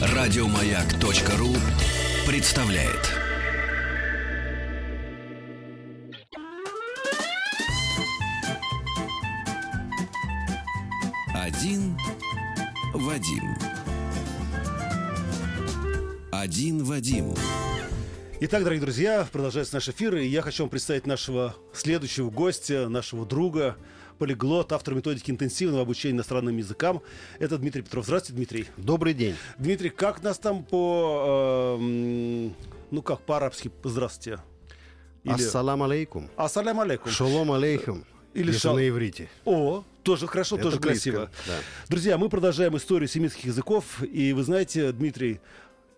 Радиомаяк.ру представляет. Один Вадим. Один Вадим. Итак, дорогие друзья, продолжается наш эфир, и я хочу вам представить нашего следующего гостя, нашего друга, полиглот, автор методики интенсивного обучения иностранным языкам. Это Дмитрий Петров. Здравствуйте, Дмитрий. Добрый день. Дмитрий, как нас там по... Э, ну как, по-арабски «здравствуйте»? Или... Ассалам алейкум. Ассалам алейкум. Шалом алейкум. Или шал... на иврите. О, тоже хорошо, Это тоже близко, красиво. Да. Друзья, мы продолжаем историю семитских языков. И вы знаете, Дмитрий,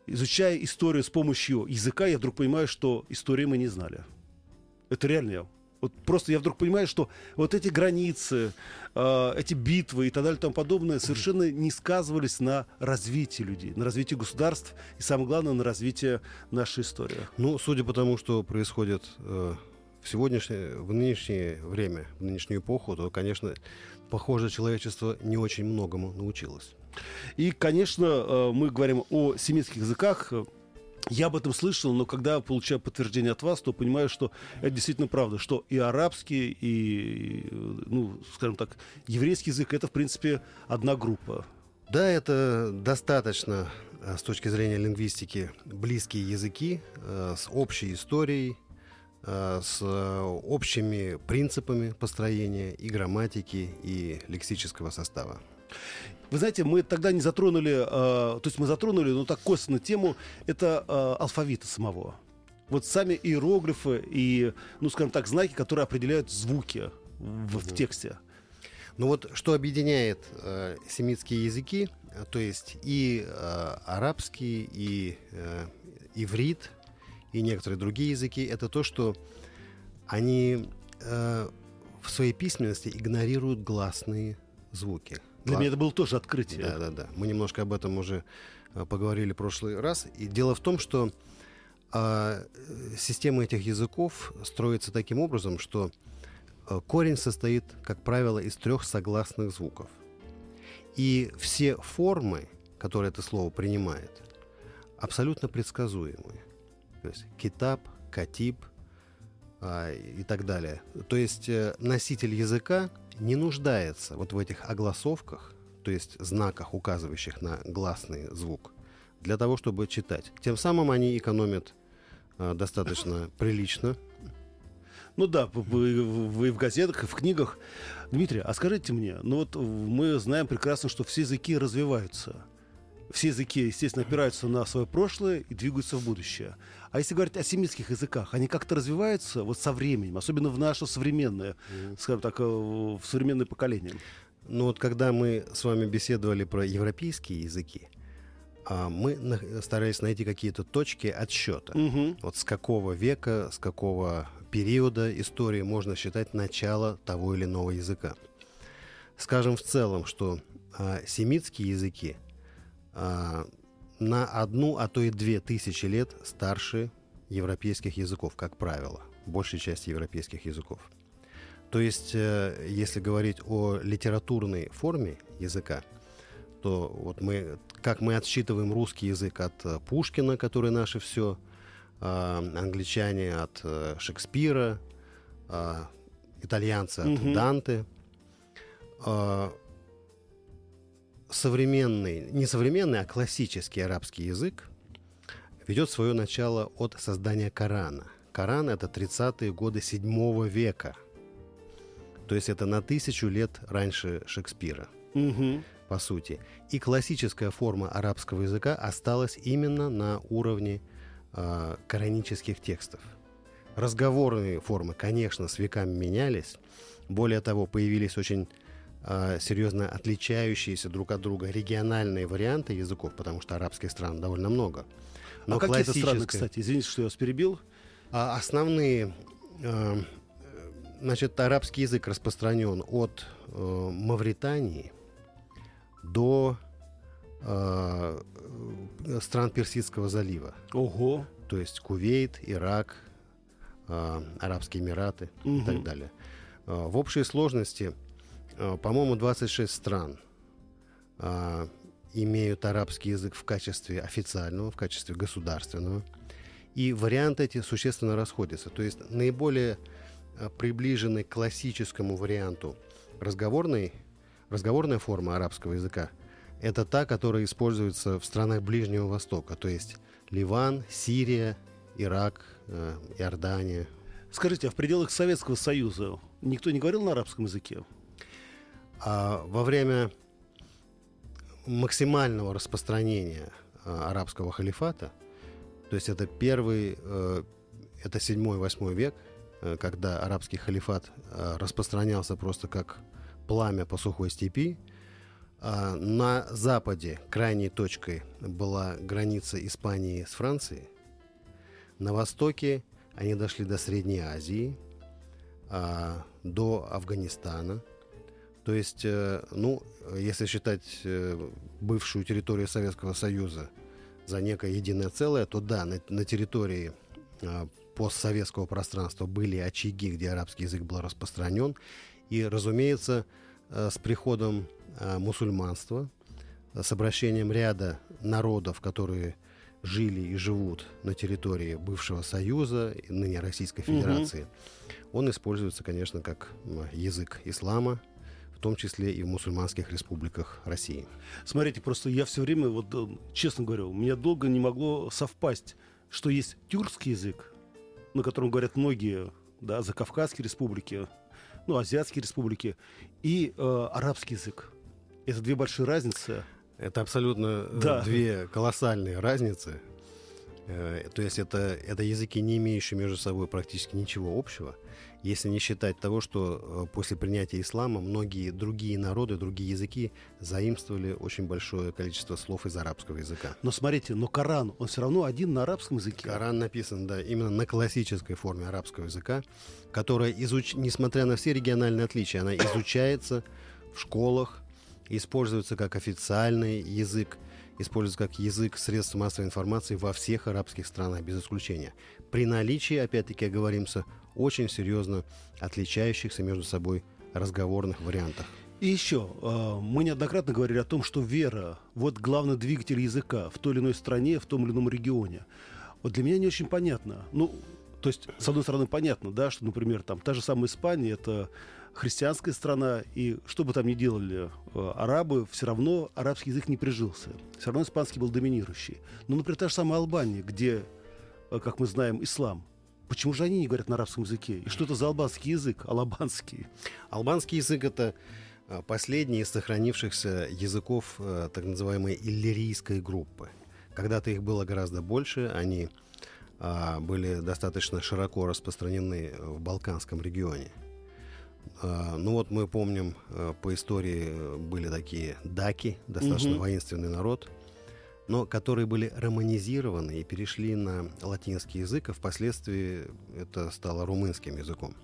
изучая историю с помощью языка, я вдруг понимаю, что истории мы не знали. Это реально. Вот просто я вдруг понимаю, что вот эти границы, э, эти битвы и так далее и тому подобное совершенно не сказывались на развитии людей, на развитии государств и, самое главное, на развитии нашей истории. Ну, судя по тому, что происходит э, в сегодняшнее, в нынешнее время, в нынешнюю эпоху, то, конечно, похоже, человечество не очень многому научилось. И, конечно, э, мы говорим о семитских языках. Я об этом слышал, но когда получаю подтверждение от вас, то понимаю, что это действительно правда, что и арабский, и, ну, скажем так, еврейский язык это, в принципе, одна группа. Да, это достаточно э, с точки зрения лингвистики близкие языки э, с общей историей, э, с общими принципами построения и грамматики, и лексического состава. Вы знаете, мы тогда не затронули, э, то есть мы затронули, но так косвенно тему, это э, алфавита самого. Вот сами иероглифы и, ну, скажем так, знаки, которые определяют звуки в, в тексте. Ну вот, что объединяет э, семитские языки, то есть и э, арабский, и э, иврит, и некоторые другие языки, это то, что они э, в своей письменности игнорируют гласные звуки. Для меня это было тоже открытие. Да, да, да. Мы немножко об этом уже э, поговорили в прошлый раз. И дело в том, что э, система этих языков строится таким образом, что э, корень состоит, как правило, из трех согласных звуков. И все формы, которые это слово принимает, абсолютно предсказуемы. То есть китаб, катиб э, и так далее. То есть э, носитель языка не нуждается вот в этих огласовках, то есть знаках, указывающих на гласный звук, для того, чтобы читать. Тем самым они экономят э, достаточно прилично. Ну да, вы, в газетах в книгах. Дмитрий, а скажите мне, ну вот мы знаем прекрасно, что все языки развиваются. Все языки, естественно, опираются на свое прошлое и двигаются в будущее. А если говорить о семитских языках, они как-то развиваются вот со временем, особенно в наше современное, скажем так, э, в современное поколение? Ну вот когда мы с вами беседовали про европейские языки, а, мы старались найти какие-то точки отсчета. Угу. Вот с какого века, с какого периода истории можно считать начало того или иного языка. Скажем в целом, что а, семитские языки а, на одну, а то и две тысячи лет старше европейских языков, как правило, большей части европейских языков. То есть, э, если говорить о литературной форме языка, то вот мы, как мы отсчитываем русский язык от э, Пушкина, который наше все, а, англичане от э, Шекспира, а, итальянцы от угу. Данте, а, современный, не современный, а классический арабский язык ведет свое начало от создания Корана. Коран — это 30-е годы 7 века. То есть это на тысячу лет раньше Шекспира, угу. по сути. И классическая форма арабского языка осталась именно на уровне э, коранических текстов. Разговорные формы, конечно, с веками менялись. Более того, появились очень серьезно отличающиеся друг от друга региональные варианты языков, потому что арабских стран довольно много. Но а какие страны, кстати? Извините, что я вас перебил. А, основные... Э, значит, арабский язык распространен от э, Мавритании до стран Персидского залива. Ого! То есть Кувейт, Ирак, Арабские Эмираты угу. и так далее. В общей сложности, по-моему, 26 стран а, имеют арабский язык в качестве официального, в качестве государственного. И варианты эти существенно расходятся. То есть наиболее а, приближенный к классическому варианту разговорной, разговорная форма арабского языка – это та, которая используется в странах Ближнего Востока, то есть Ливан, Сирия, Ирак, э, Иордания. Скажите, а в пределах Советского Союза никто не говорил на арабском языке? А во время максимального распространения а, арабского халифата, то есть это первый, э, это 7-8 век, э, когда арабский халифат э, распространялся просто как пламя по сухой степи, а на западе крайней точкой была граница Испании с Францией. На востоке они дошли до Средней Азии, а, до Афганистана. То есть, ну, если считать бывшую территорию Советского Союза за некое единое целое, то да, на, на территории э, постсоветского пространства были очаги, где арабский язык был распространен. И, разумеется, э, с приходом э, мусульманства, с обращением ряда народов, которые жили и живут на территории бывшего Союза, ныне Российской Федерации, угу. он используется, конечно, как язык ислама, в том числе и в мусульманских республиках России. Смотрите, просто я все время, вот э, честно говорю, у меня долго не могло совпасть, что есть тюркский язык, на котором говорят многие, да, за Кавказские республики, ну, азиатские республики, и э, арабский язык. Это две большие разницы. Это абсолютно э, да. две колоссальные разницы. Э, то есть это, это языки, не имеющие между собой практически ничего общего если не считать того, что э, после принятия ислама многие другие народы, другие языки заимствовали очень большое количество слов из арабского языка. Но смотрите, но Коран, он все равно один на арабском языке. Коран написан, да, именно на классической форме арабского языка, которая, изуч... несмотря на все региональные отличия, она изучается в школах, используется как официальный язык, используется как язык средств массовой информации во всех арабских странах, без исключения. При наличии, опять-таки, оговоримся, очень серьезно отличающихся между собой разговорных вариантах. И еще, э, мы неоднократно говорили о том, что вера – вот главный двигатель языка в той или иной стране, в том или ином регионе. Вот для меня не очень понятно. Ну, то есть, с одной стороны, понятно, да, что, например, там та же самая Испания – это христианская страна, и что бы там ни делали э, арабы, все равно арабский язык не прижился. Все равно испанский был доминирующий. Но, например, та же самая Албания, где, э, как мы знаем, ислам. Почему же они не говорят на арабском языке? И что это за албанский язык, албанский? Албанский язык — это а, последний из сохранившихся языков так называемой иллирийской группы. Когда-то их было гораздо больше, они были достаточно широко распространены в Балканском регионе. Ну вот мы помним, по истории были такие даки, достаточно угу. воинственный народ, но которые были романизированы и перешли на латинский язык, а впоследствии это стало румынским языком.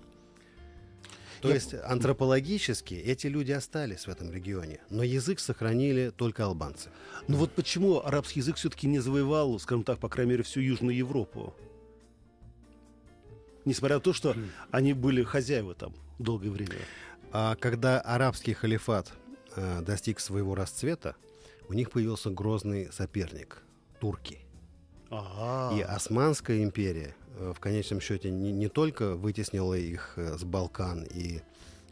То Я... есть антропологически эти люди остались в этом регионе, но язык сохранили только албанцы. Ну вот почему арабский язык все-таки не завоевал, скажем так, по крайней мере, всю Южную Европу? Несмотря на то, что они были хозяева там долгое время. А когда арабский халифат э, достиг своего расцвета, у них появился грозный соперник – турки. Ага. И Османская империя э, в конечном счете не, не только вытеснила их э, с Балкан и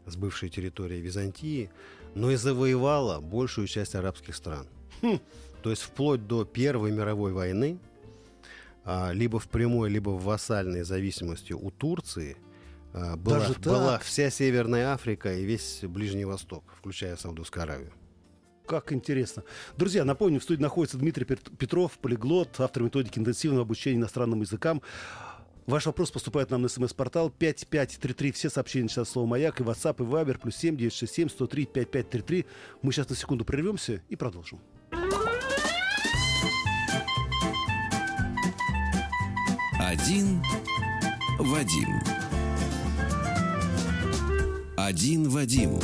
с бывшей территории Византии, но и завоевала большую часть арабских стран. Хм. То есть вплоть до Первой мировой войны, либо в прямой, либо в вассальной зависимости у Турции, а, была, была вся Северная Африка и весь Ближний Восток, включая Саудовскую Аравию. Как интересно. Друзья, напомню, в студии находится Дмитрий Петров, полиглот, автор методики интенсивного обучения иностранным языкам. Ваш вопрос поступает нам на смс-портал 5533. Все сообщения начинают слово «Маяк» и WhatsApp, и Viber, плюс 7 967 103 5533. Мы сейчас на секунду прервемся и продолжим. Один Вадим. Один Вадим.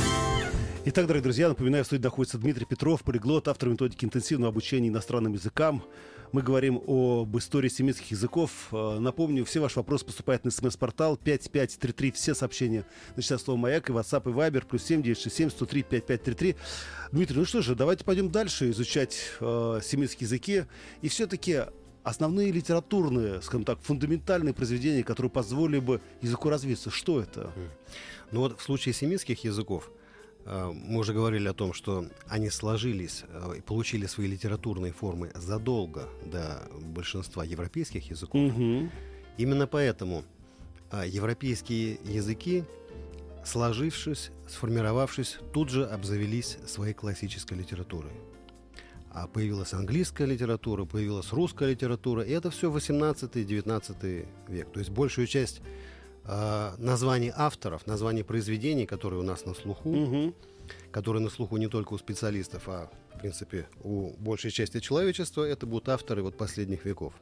Итак, дорогие друзья, напоминаю, в студии находится Дмитрий Петров, полиглот, автор методики интенсивного обучения иностранным языкам. Мы говорим об истории семитских языков. Э, напомню, все ваши вопросы поступают на смс-портал 5533. Все сообщения начиная с слова «Маяк» и WhatsApp и Viber плюс 7967 103 5533. Дмитрий, ну что же, давайте пойдем дальше изучать э, семитские языки. И все-таки основные литературные, скажем так, фундаментальные произведения, которые позволили бы языку развиться. Что это? Ну вот в случае семитских языков – Э, мы уже говорили о том, что они сложились э, и получили свои литературные формы задолго до большинства европейских языков. Угу. Именно поэтому э, европейские языки, сложившись, сформировавшись, тут же обзавелись своей классической литературой. А появилась английская литература, появилась русская литература, и это все 18-19 век. То есть большую часть э, названий авторов, названий произведений, которые у нас на слуху, угу. которые на слуху не только у специалистов, а в принципе у большей части человечества, это будут авторы вот последних веков.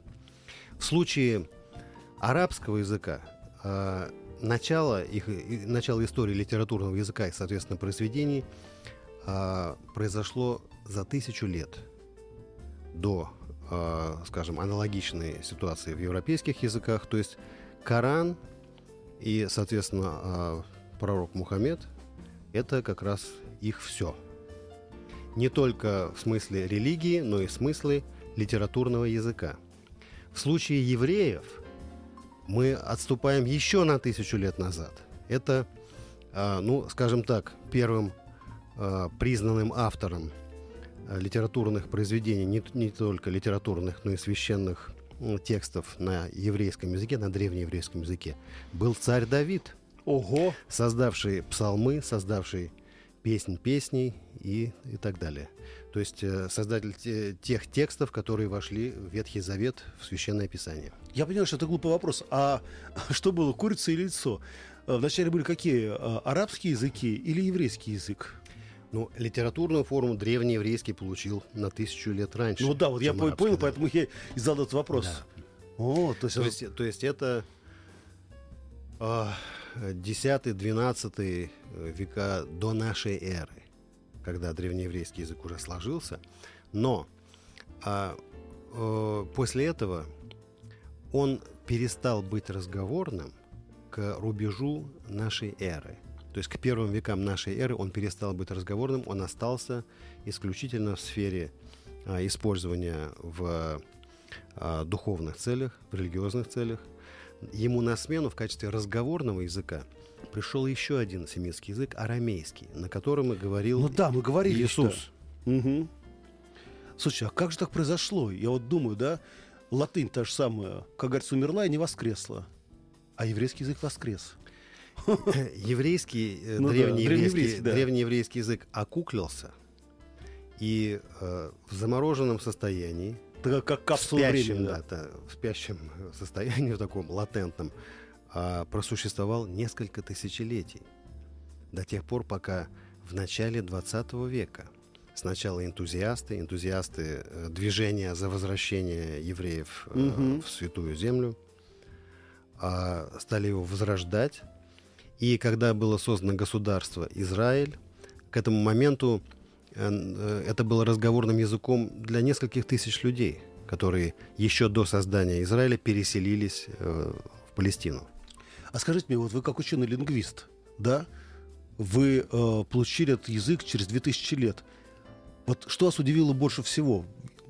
В случае арабского языка э, начало, их, начало истории литературного языка и, соответственно, произведений э, произошло за тысячу лет до, э, скажем, аналогичной ситуации в европейских языках. То есть Коран и, соответственно, а, пророк Мухаммед – это как раз их все. Не только в смысле религии, но и в смысле литературного языка. В случае евреев мы отступаем еще на тысячу лет назад. Это, а, ну, скажем так, первым а, признанным автором литературных произведений, не, не только литературных, но и священных текстов на еврейском языке, на древнееврейском языке, был царь Давид. Ого! Создавший псалмы, создавший песнь песней и, и так далее. То есть э, создатель те, тех текстов, которые вошли в Ветхий Завет, в Священное Писание. Я понимаю, что это глупый вопрос. А что было, курица или яйцо? Э, вначале были какие? Э, арабские языки или еврейский язык? Ну, литературную форму древнееврейский получил на тысячу лет раньше. Ну да, вот я арабский, понял, да. поэтому я и задал этот вопрос. Да. О, то есть, то есть, то есть это э, 10-12 века до нашей эры, когда древнееврейский язык уже сложился. Но э, э, после этого он перестал быть разговорным к рубежу нашей эры – то есть к первым векам нашей эры он перестал быть разговорным, он остался исключительно в сфере а, использования в а, духовных целях, в религиозных целях. Ему на смену в качестве разговорного языка пришел еще один семитский язык, арамейский, на котором и говорил Ну да, мы говорили Иисус. Угу. Слушай, а как же так произошло? Я вот думаю, да, латынь та же самая, как говорится, умерла и не воскресла, а еврейский язык воскрес. еврейский, э, ну, древнееврейский, да, древнееврейский, да. язык окуклился, и э, в замороженном состоянии, так, как капсула спящем, времени, да. Да, в спящем состоянии, в таком латентном, э, просуществовал несколько тысячелетий. До тех пор, пока в начале 20 века сначала энтузиасты, энтузиасты э, движения за возвращение евреев э, угу. в Святую Землю, э, стали его возрождать, и когда было создано государство Израиль, к этому моменту э, э, это было разговорным языком для нескольких тысяч людей, которые еще до создания Израиля переселились э, в Палестину. А скажите мне, вот вы как ученый лингвист, да, вы э, получили этот язык через 2000 лет. Вот что вас удивило больше всего?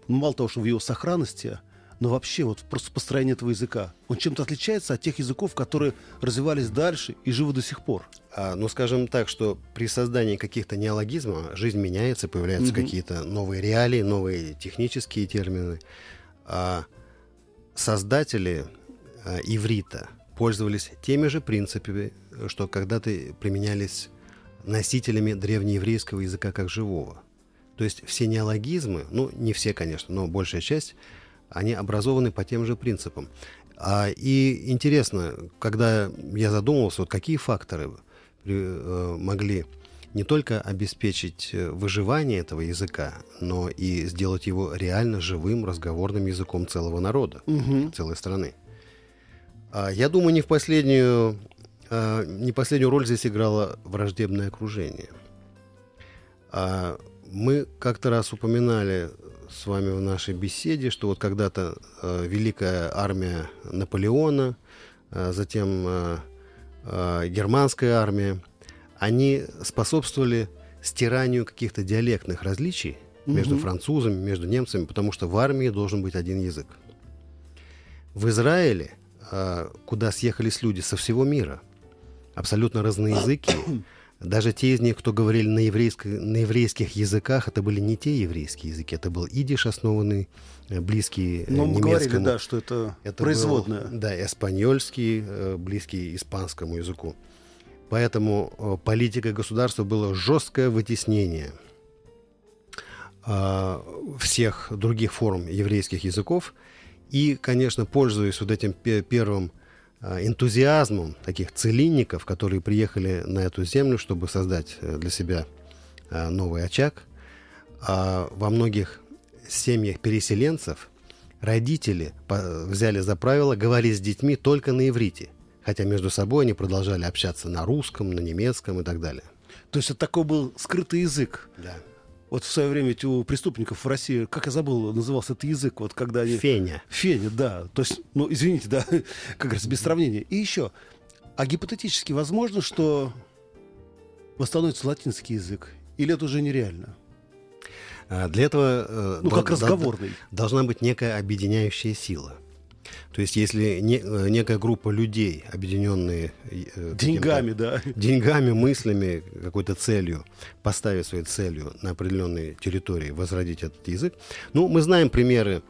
Мало того, что в его сохранности, но вообще вот просто построение этого языка, он чем-то отличается от тех языков, которые развивались дальше и живы до сих пор? А, ну, скажем так, что при создании каких-то неологизмов жизнь меняется, появляются угу. какие-то новые реалии, новые технические термины. А создатели а, иврита пользовались теми же принципами, что когда-то применялись носителями древнееврейского языка как живого. То есть все неологизмы, ну не все, конечно, но большая часть они образованы по тем же принципам. А, и интересно, когда я задумывался, вот какие факторы э, могли не только обеспечить э, выживание этого языка, но и сделать его реально живым разговорным языком целого народа, угу. целой страны. А, я думаю, не в последнюю, а, не последнюю роль здесь играло враждебное окружение. А мы как-то раз упоминали с вами в нашей беседе, что вот когда-то э, великая армия Наполеона, э, затем э, э, германская армия, они способствовали стиранию каких-то диалектных различий между Мгм. французами, между немцами, потому что в армии должен быть один язык. В Израиле, э, куда съехались люди со всего мира, абсолютно разноязыкие, даже те из них, кто говорили на, еврейско- на еврейских языках, это были не те еврейские языки, это был идиш, основанный, э, близкий э, Ну, мы говорили, немецкому. да, что это, Это производная. был, да, эспаньольский, э, близкий испанскому языку. Поэтому политикой государства было жесткое вытеснение а, всех других форм еврейских языков. И, конечно, пользуясь вот этим пе- первым энтузиазмом таких целинников, которые приехали на эту землю, чтобы создать э, для себя а, новый очаг, а, во многих семьях переселенцев родители взяли за правило говорить с детьми только на иврите, хотя между собой они продолжали общаться на русском, на немецком и так далее. То есть это такой был скрытый язык. Да. Вот в свое время у преступников в России, как я забыл, назывался этот язык, вот когда они... Феня. Феня, да. То есть, ну, извините, да, как говорится, без сравнения. И еще, а гипотетически возможно, что восстановится латинский язык? Или это уже нереально? А Для этого э, Ну, как разговорный. должна быть некая объединяющая сила. То есть, если не- э, некая группа людей, объединенные э, Деньгами, да. деньгами, мыслями, какой-то целью, поставить своей целью на определенной территории возродить этот язык. Ну, мы знаем примеры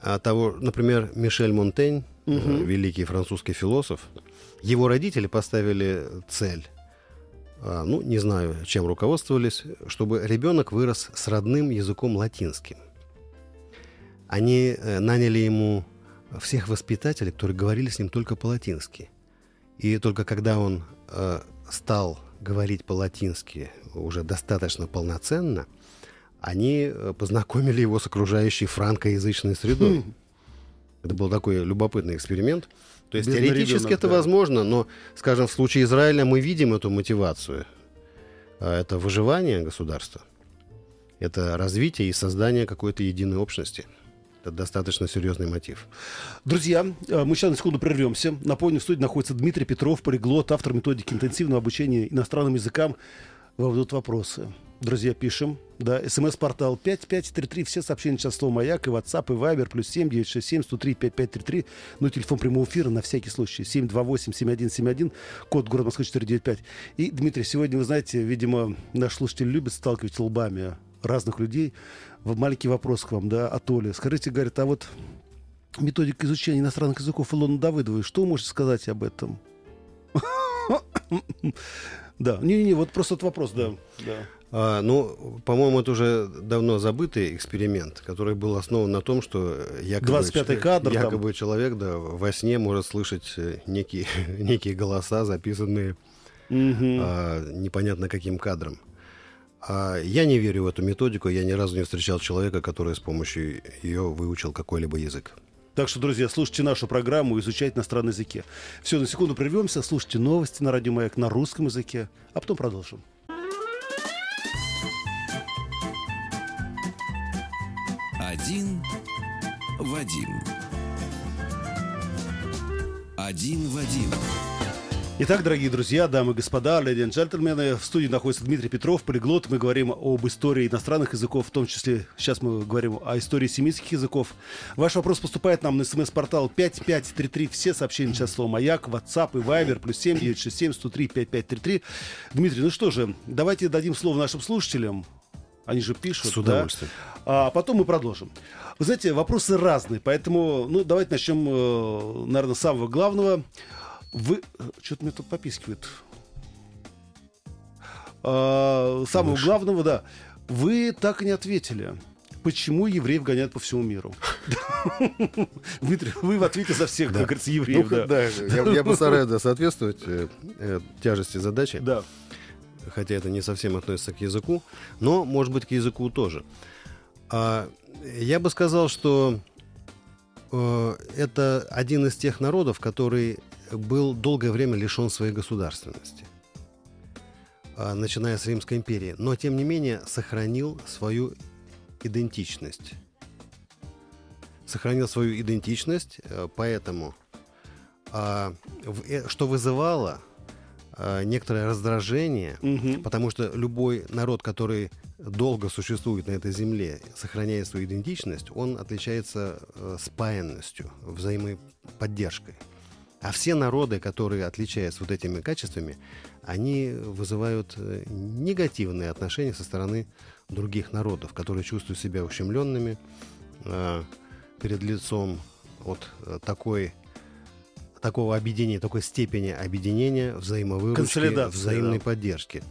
а, того, например, Мишель Монтень, э, великий французский философ, его родители поставили цель, а, ну, не знаю, чем руководствовались, чтобы ребенок вырос с родным языком латинским. Они наняли ему всех воспитателей, которые говорили с ним только по-латински. И только когда он э, стал говорить по-латински уже достаточно полноценно, они э, познакомили его с окружающей франкоязычной средой. Хм. Это был такой любопытный эксперимент. То есть Бедный теоретически ребенок, это да. возможно, но, скажем, в случае Израиля мы видим эту мотивацию. А Это выживание государства, это развитие и создание какой-то единой общности. Это достаточно серьезный мотив. Друзья, э, мы сейчас на секунду прервемся. Напомню, в студии находится Дмитрий Петров, полиглот, автор методики интенсивного обучения иностранным языкам. Вам будут вопросы. Друзья, пишем. Да, смс-портал 5533. Все сообщения сейчас слово «Маяк» и WhatsApp, и Viber, плюс 7 967 103 5533. Ну, телефон прямого эфира на всякий случай. 728-7171, код город Москвы 495. И, Дмитрий, сегодня, вы знаете, видимо, наш слушатель любит сталкивать лбами разных людей. Маленький вопрос к вам, да, от Оли. Скажите, говорит, а вот методика изучения иностранных языков Илона Давыдовой. Что вы можете сказать об этом? Да, не-не, вот просто этот вопрос, да. да. А, ну, по-моему, это уже давно забытый эксперимент, который был основан на том, что якобы, 25-й кадр там. якобы человек да, во сне может слышать э, некие, некие голоса, записанные Мгм. а, непонятно каким кадром. А я не верю в эту методику, я ни разу не встречал человека, который с помощью ее выучил какой-либо язык. Так что, друзья, слушайте нашу программу «Изучать иностранный языке». Все, на секунду прервемся, слушайте новости на Радио Маяк на русском языке, а потом продолжим. Один Вадим. Один Вадим. Итак, дорогие друзья, дамы и господа, леди и джентльмены, в студии находится Дмитрий Петров, полиглот. Мы говорим об истории иностранных языков, в том числе сейчас мы говорим о истории семитских языков. Ваш вопрос поступает нам на смс-портал 5533. Все сообщения сейчас слово «Маяк», WhatsApp и Viber, плюс 7 967 103 5533. Дмитрий, ну что же, давайте дадим слово нашим слушателям. Они же пишут. С да? удовольствием. А потом мы продолжим. Вы знаете, вопросы разные, поэтому, ну, давайте начнем, э, наверное, с самого главного. Вы... Что-то мне тут попискивает. А, самого Мышь. главного, да. Вы так и не ответили. Почему евреев гоняют по всему миру? Дмитрий, вы в ответе за всех, как говорится, евреев. Да. я, постараюсь соответствовать э, э, тяжести задачи. Да. хотя это не совсем относится к языку, но, может быть, к языку тоже. А, я бы сказал, что э, это один из тех народов, который был долгое время лишен своей государственности. а, начиная с Римской империи, но тем не менее сохранил свою идентичность. Сохранил свою идентичность, э, поэтому а, э, что вызывало а, некоторое раздражение, Мгм. потому что любой народ, который долго существует на этой земле, сохраняя свою идентичность, он отличается э, спаянностью, взаимоподдержкой. А все народы, которые отличаются вот этими качествами, они вызывают э, негативные отношения со стороны других народов, которые чувствуют себя ущемленными э, перед лицом вот э, такой такого объединения, такой степени объединения, взаимовыручки, взаимной да. поддержки.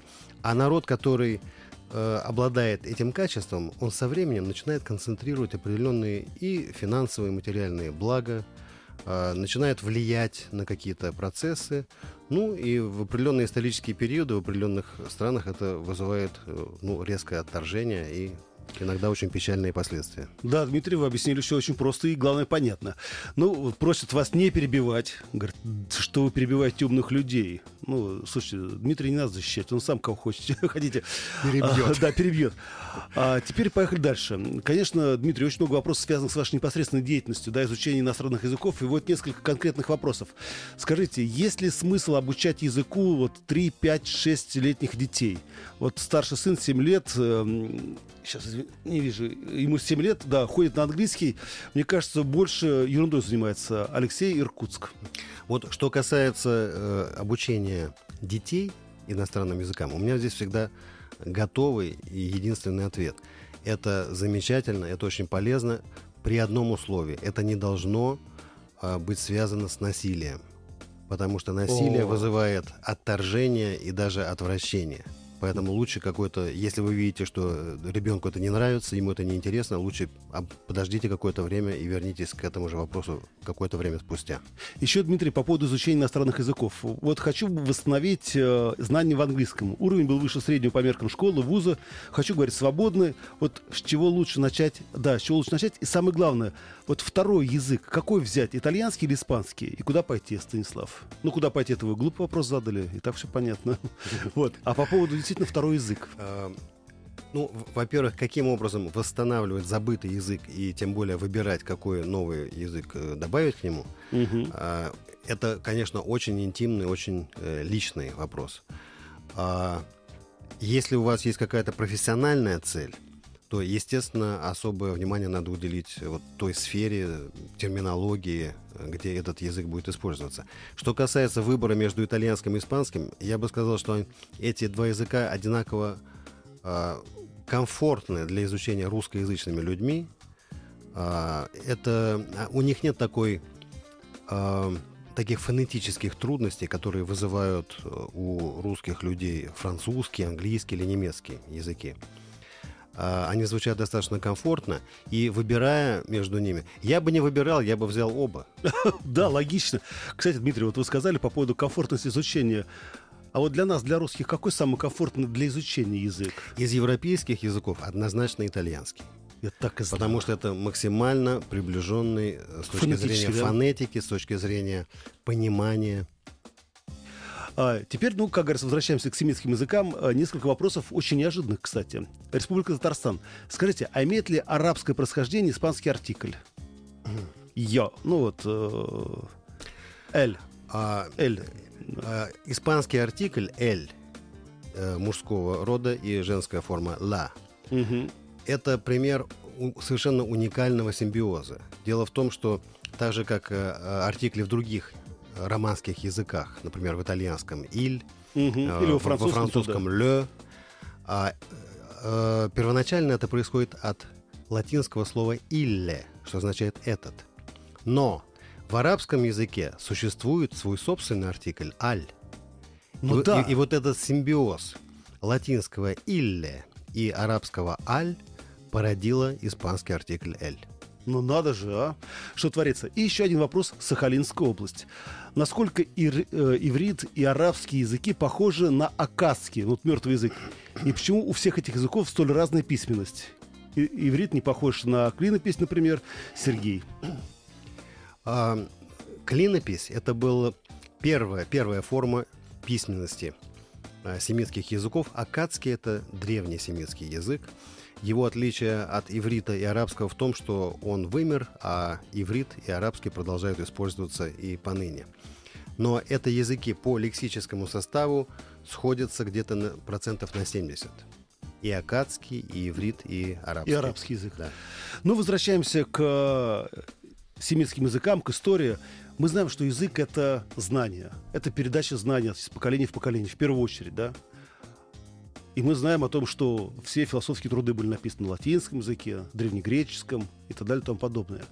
А народ, который э, обладает этим качеством, он со временем начинает концентрировать определенные и финансовые, и материальные блага, э, начинает влиять на какие-то процессы. Ну и в определенные исторические периоды в определенных странах это вызывает э, ну, резкое отторжение и иногда очень печальные последствия. Да, Дмитрий, вы объяснили все очень просто и, главное, понятно. Ну, просят вас не перебивать. Говорят, что вы перебиваете умных людей. Ну, слушайте, Дмитрий не надо защищать, он сам кого хочет, хотите. Перебьет. А, да, перебьет. А теперь поехали дальше. Конечно, Дмитрий, очень много вопросов связанных с вашей непосредственной деятельностью, да, изучением иностранных языков. И вот несколько конкретных вопросов. Скажите, есть ли смысл обучать языку вот 3, 5, 6 летних детей? Вот старший сын 7 лет, эм, сейчас не вижу, ему 7 лет, да, ходит на английский. Мне кажется, больше ерундой занимается Алексей Иркутск. Вот что касается э, обучения детей иностранным языкам, у меня здесь всегда готовый и единственный ответ. Это замечательно, это очень полезно при одном условии. Это не должно а, быть связано с насилием. Потому что насилие О. вызывает отторжение и даже отвращение. Поэтому лучше какой-то, если вы видите, что ребенку это не нравится, ему это не интересно, лучше подождите какое-то время и вернитесь к этому же вопросу какое-то время спустя. Еще, Дмитрий, по поводу изучения иностранных языков. Вот хочу восстановить э, знания в английском. Уровень был выше среднего по меркам школы, вуза. Хочу говорить свободно. Вот с чего лучше начать? Да, с чего лучше начать? И самое главное, вот второй язык. Какой взять? Итальянский или испанский? И куда пойти, Станислав? Ну, куда пойти? Это вы глупый вопрос задали. И так все понятно. Вот. А по поводу действительно второй язык. Э, Ну, во-первых, каким образом восстанавливать забытый язык и тем более выбирать, какой новый язык э, добавить к нему, а, это, конечно, очень интимный, очень личный вопрос. А, Если у вас есть какая-то профессиональная цель, то, естественно, особое внимание надо уделить вот той сфере терминологии, э, где этот язык будет использоваться. Что касается выбора между итальянским и испанским, я бы сказал, что эти два языка одинаково а, комфортны для изучения русскоязычными людьми. А, это а, у них нет такой а, таких фонетических трудностей, которые вызывают э, у русских людей французский, английский или немецкий языки. А, Они звучат достаточно комфортно, и выбирая между ними, я бы не выбирал, я бы взял оба. Да, логично. Кстати, Дмитрий, вот вы сказали по поводу комфортности изучения. А вот для нас, для русских, какой самый комфортный для изучения язык? Из европейских языков однозначно итальянский. Я так и знал. Потому что это максимально приближенный э, с точки зрения да? фонетики, с точки зрения понимания. А, теперь, ну, как говорится, возвращаемся к семитским языкам. А, несколько вопросов очень неожиданных, кстати. Республика Татарстан. Скажите, а имеет ли арабское происхождение испанский артикль? Я. Ну вот. э, Эль. А, Эль. а, испанский артикль «эль» э, мужского рода и женская форма «ла» Мгм. это пример совершенно уникального симбиоза. Дело в том, что так же, как э, э, артикли в других э, романских языках, например, в итальянском «иль», Мгм. э, Или во французском. во французском «ле», а, э, первоначально это происходит от латинского слова «илле», что означает «этот». Но в арабском языке существует свой собственный артикль «аль». Ну и, да. и- и вот этот симбиоз латинского «илле» и арабского «аль» породила испанский артикль «эль». Ну надо же, а? Что творится? И еще один вопрос. Сахалинская область. Насколько ир- э, иврит и арабские языки похожи на акадский, ну, вот мертвый язык? И почему у всех этих языков столь разная письменность? И- иврит не похож на клинопись, например. Сергей. А, клинопись — это была первая, первая форма письменности э, семитских языков. Акадский — это древний семитский язык. Его отличие от иврита и арабского в том, что он вымер, а иврит и арабский продолжают использоваться и поныне. Но это языки по лексическому составу сходятся где-то на процентов на 70. И акадский, и иврит, и арабский. И арабский язык. Да. Ну, возвращаемся к э, семитским языкам, к истории. Мы знаем, что язык — это знание. Это передача знания из поколения в поколение, в первую очередь, да? И мы знаем о том, что все философские труды были написаны на латинском языке, древнегреческом и так далее и тому подобное.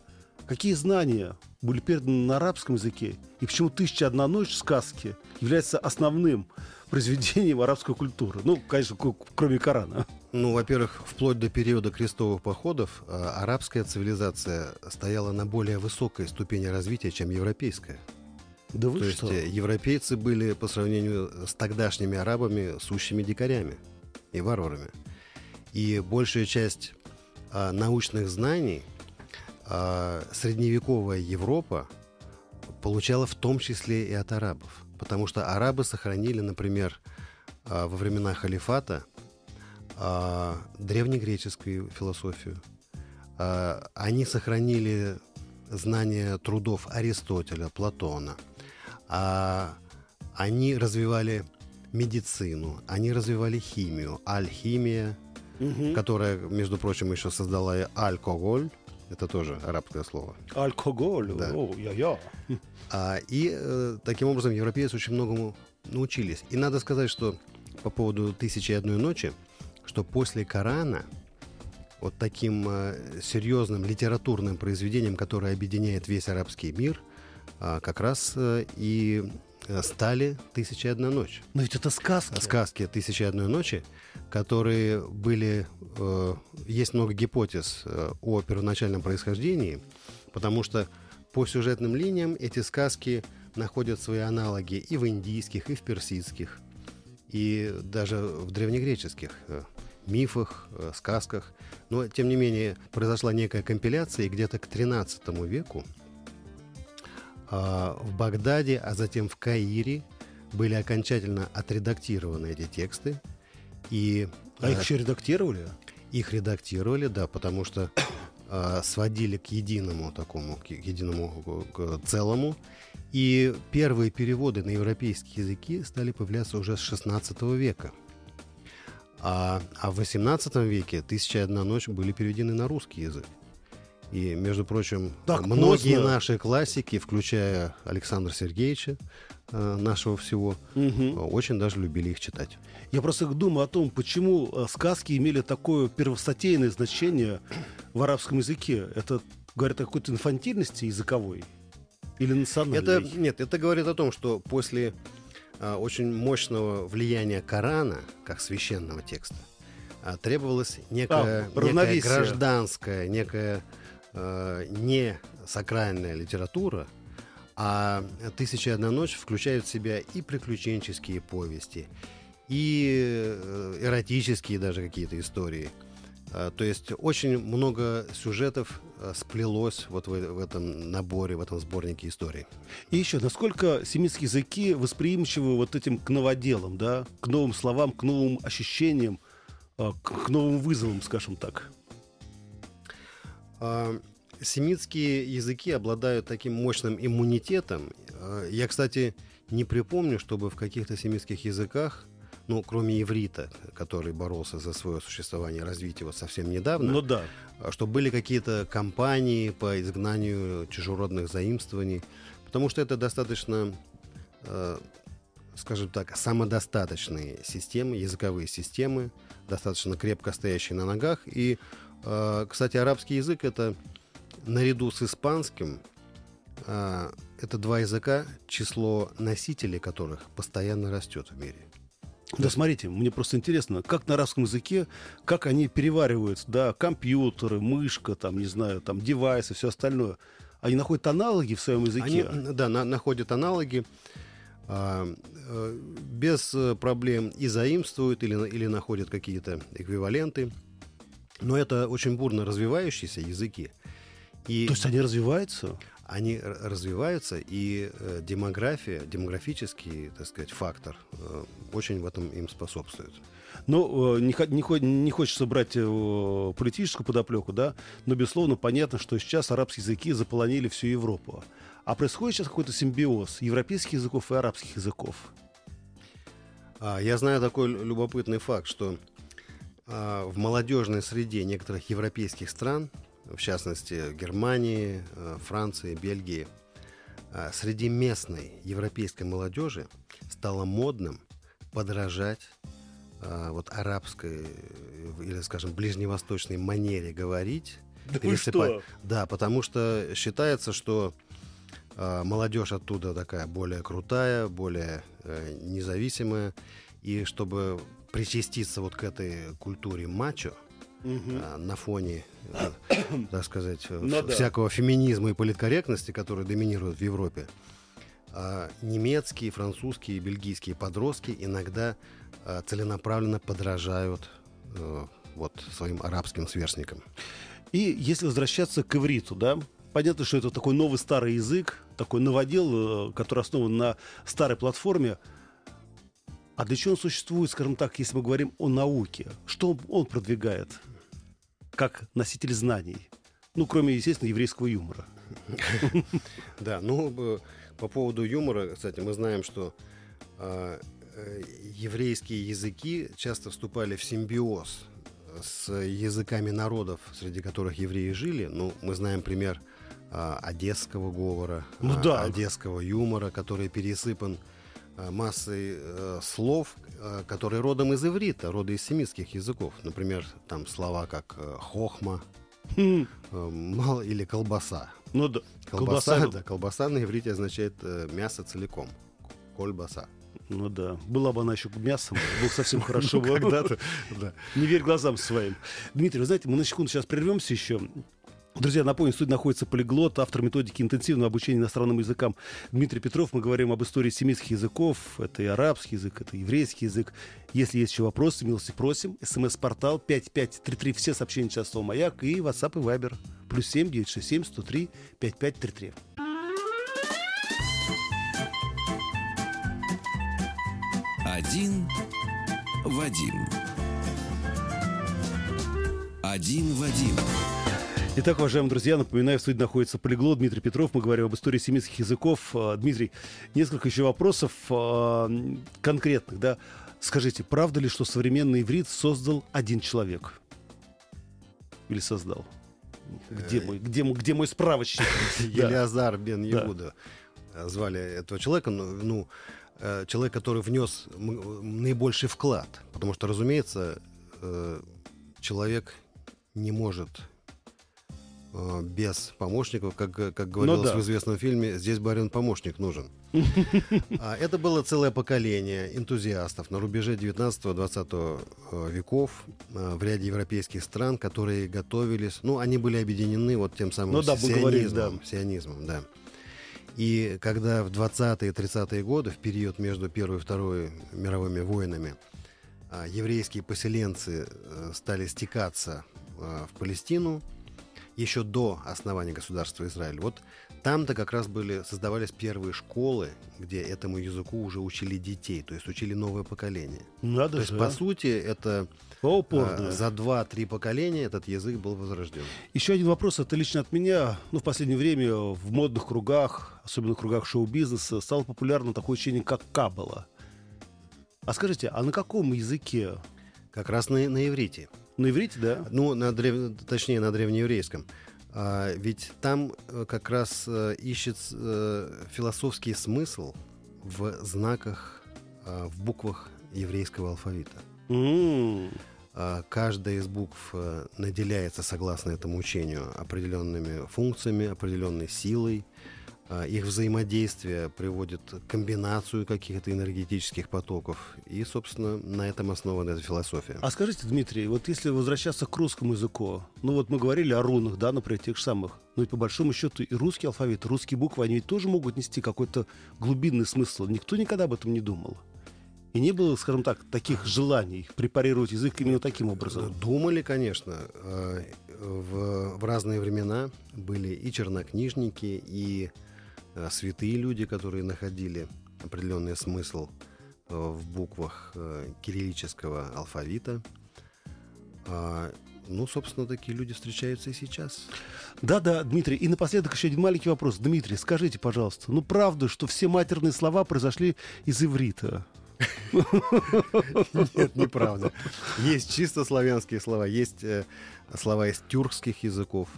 Какие знания были переданы на арабском языке? И почему «Тысяча одна ночь» сказки является основным произведением арабской культуры? Ну, конечно, кроме Корана. Ну, во-первых, вплоть до периода крестовых походов э, арабская цивилизация стояла на более высокой ступени развития, чем европейская. Да вы То есть что? э, европейцы были по сравнению с тогдашними арабами сущими дикарями и варварами. И большая часть а, научных знаний а, средневековая Европа получала в том числе и от арабов. Потому что арабы сохранили, например, а, во времена халифата а, древнегреческую философию. А, Они сохранили знания трудов Аристотеля, Платона. А Они развивали медицину, они развивали химию, алхимия, Мгм. которая, между прочим, еще создала и алкоголь. Это тоже арабское слово. Алкоголь. Да. О, я-я. А, и э, таким образом европейцы очень многому научились. И надо сказать, что по поводу «Тысячи и одной ночи», что после Корана вот таким э, серьезным литературным произведением, которое объединяет весь арабский мир, как раз э, и э, стали «Тысяча и одна ночь». Но ведь это сказки. сказки «Тысяча и одной ночи», которые были... э, есть много гипотез о первоначальном происхождении, потому что по сюжетным линиям эти сказки находят свои аналоги и в индийских, и в персидских, и даже в древнегреческих мифах, сказках. Но, тем не менее, произошла некая компиляция, и где-то к XIII веку а, в Багдаде, а затем в Каире были окончательно отредактированы эти тексты, и А их э, еще редактировали? их редактировали, да, потому что э, сводили к единому такому, к единому к целому. И первые переводы на европейские языки стали появляться уже с 16 века. А, а в 18 веке «Тысяча и одна ночь» были переведены на русский язык. И, между прочим, Так многие поздно. наши классики, включая Александра Сергеевича, э, нашего всего, э, очень даже любили их читать. Я просто думаю о том, почему э, сказки имели такое первостатейное значение в арабском языке. Это говорит о какой-то инфантильности языковой или национальной? Это, нет, это говорит о том, что после а, очень мощного влияния Корана, как священного текста, а, требовалась некая, А, некая равновесие. гражданская, а, не сакральная литература, а «Тысяча и одна ночь» включает в себя и приключенческие повести, и э, эротические даже какие-то истории. А, То есть очень много сюжетов а, сплелось вот в, в этом наборе, в этом сборнике историй. И еще, насколько семитские языки восприимчивы вот этим к новоделам, да, к новым словам, к новым ощущениям, к новым вызовам, скажем так. А, Семитские языки обладают таким мощным иммунитетом. А, Я, кстати, не припомню, чтобы в каких-то семитских языках, ну, кроме иврита, который боролся за свое существование и развитие вот совсем недавно, Ну да. а, что были какие-то кампании по изгнанию чужеродных заимствований, потому что это достаточно, э, скажем так, самодостаточные системы, языковые системы, достаточно крепко стоящие на ногах. И, кстати, арабский язык это наряду с испанским э, это два языка, число носителей которых постоянно растет в мире. Да смотрите, мне просто интересно, как на арабском языке, как они перевариваются, да, компьютеры, мышка, там, не знаю, там, девайсы, все остальное. Они находят аналоги в своем языке. Они, да, на- находят аналоги, а, э, без э, проблем и заимствуют или, или находят какие-то эквиваленты. Но это очень бурно развивающиеся языки. И То есть они развиваются? они развиваются, и э, демография, демографический, так сказать, фактор э, очень в этом им способствует. Ну, не, не, не хочется брать политическую подоплеку, да, но, безусловно, понятно, что сейчас арабские языки заполонили всю Европу. А происходит сейчас какой-то симбиоз европейских языков и арабских языков. А, я знаю такой любопытный факт, что в молодежной среде некоторых европейских стран, в частности Германии, а, Франции, Бельгии, а, среди местной европейской молодежи стало модным подражать а, вот арабской или, скажем, ближневосточной манере говорить. Да пересыпать. Да, потому что считается, что э, молодежь оттуда такая более крутая, более э, независимая, и чтобы причаститься вот к этой культуре мачо, угу. э, на фоне, э, так сказать, ну, всякого да. феминизма и политкорректности, которые доминируют в Европе, э, немецкие, французские, бельгийские подростки иногда э, целенаправленно подражают э, вот своим арабским сверстникам. И если возвращаться к ивриту, да, понятно, что это такой новый старый язык, такой новодел, э, который основан на старой платформе. А для чего он существует, скажем так, если мы говорим о науке? Что он продвигает как носитель знаний? Ну, кроме, естественно, еврейского юмора. Да, ну, по поводу юмора, кстати, мы знаем, что а, э, еврейские языки часто вступали в симбиоз с языками народов, среди которых евреи жили. Ну, мы знаем пример а, одесского говора, ну, а, да. одесского юмора, который пересыпан массой э, слов, э, которые родом из иврита, рода из семитских языков. Например, там слова как э, хохма хм. мало, или колбаса. Ну да. Колбаса, колбаса, да, колбаса на иврите означает мясо целиком. Кольбаса. Ну да. Была бы она еще мясом, было совсем хорошо когда-то. Не верь глазам своим. Дмитрий, вы знаете, мы на секунду сейчас прервемся еще. Друзья, напомню, в студии находится полиглот, автор методики интенсивного обучения иностранным языкам Дмитрий Петров. Мы говорим об истории семитских языков. Это и арабский язык, это и еврейский язык. Если есть еще вопросы, милости просим. СМС-портал 5533. Все сообщения частного маяк и WhatsApp и Viber. Плюс 7 967 103 5533. Один Вадим. Один Вадим. Итак, уважаемые друзья, напоминаю, в студии находится полиглот Дмитрий Петров. Мы говорим об истории семитских языков. А, Дмитрий, несколько еще вопросов а, конкретных. Да? Скажите, правда ли, что современный иврит создал один человек? Или создал? Где э, мой, где, где мой справочник? Елиазар бен Иуда. Звали этого человека. Ну, ну, э, человек, который внес наибольший вклад. Потому что, разумеется, э, человек не может Э, без помощников, как, как ну говорилось ну, да. в известном фильме, здесь барин помощник нужен. А это было целое поколение энтузиастов на рубеже 19-20 э, веков э, в ряде европейских стран, которые готовились, ну, они были объединены вот тем самым ну, да, сионизмом, говорили, да. сионизмом, да. И когда в 20-е 30-е годы, в период между Первой и Второй мировыми войнами, еврейские поселенцы стали стекаться в Палестину, еще до основания государства Израиль. Вот там-то как раз были, создавались первые школы, где этому языку уже учили детей, то есть учили новое поколение. Надо то же, есть, по сути, это а, за два-три поколения этот язык был возрожден. Еще один вопрос, это лично от меня. Ну, в последнее время в модных кругах, особенно в кругах шоу-бизнеса, стало популярно такое учение, как каббала. А скажите, а на каком языке? Как раз на, на иврите. На иврите, да? Ну, на древ... точнее, на древнееврейском. А, ведь там э, как раз а, ищет а, философский смысл в знаках, а, в буквах еврейского алфавита. Mm. А, каждая из букв наделяется, согласно этому учению, определенными функциями, определенной силой, их взаимодействие приводит к комбинацию каких-то энергетических потоков. И, собственно, на этом основана эта философия. А скажите, Дмитрий, вот если возвращаться к русскому языку, ну вот мы говорили о рунах, да, например, тех же самых, ну и по большому счету и русский алфавит, русские буквы, они ведь тоже могут нести какой-то глубинный смысл. Никто никогда об этом не думал. И не было, скажем так, таких желаний препарировать язык именно таким образом? Думали, конечно. А, в, в разные времена были и чернокнижники, и святые люди, которые находили определенный смысл э, в буквах э, кириллического алфавита. А, ну, собственно, такие люди встречаются и сейчас. Да-да, Дмитрий. И напоследок еще один маленький вопрос. Дмитрий, скажите, пожалуйста, ну правда, что все матерные слова произошли из иврита? Нет, неправда. Есть чисто славянские слова, есть э, слова из тюркских языков.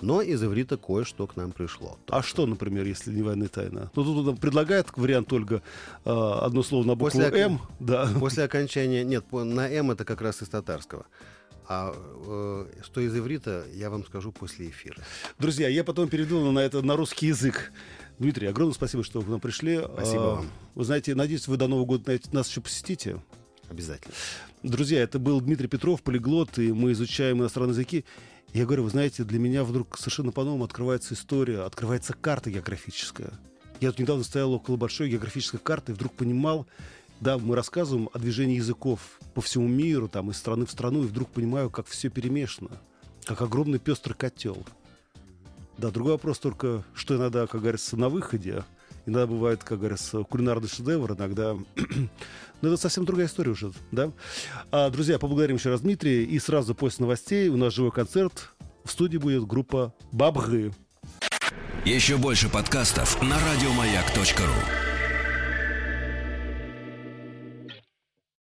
Но из иврита кое-что к нам пришло. А что, например, если не военная тайна? Ну, тут нам предлагает вариант Ольга э, одно слово на букву После ок- М. Да. После окончания... Нет, на М это как раз из татарского. А э, что из иврита, я вам скажу после эфира. Друзья, я потом перейду на это на русский язык. Дмитрий, огромное спасибо, что вы к нам пришли. Спасибо А, вам. Вы знаете, надеюсь, вы до Нового года нас еще посетите. Обязательно. Друзья, это был Дмитрий Петров, полиглот, и мы изучаем иностранные языки. Я говорю, вы знаете, для меня вдруг совершенно по-новому открывается история, открывается карта географическая. Я тут недавно стоял около большой географической карты и вдруг понимал, да, мы рассказываем о движении языков по всему миру, там, из страны в страну, и вдруг понимаю, как все перемешано, как огромный пестрый котел. Да, другой вопрос только, что иногда, как говорится, на выходе, иногда бывает, как говорится, кулинарный шедевр, иногда... Но это совсем другая история уже, да? А, друзья, поблагодарим еще раз Дмитрия, и сразу после новостей у нас живой концерт. В студии будет группа «Бабгы». Еще больше подкастов на радиомаяк.ру.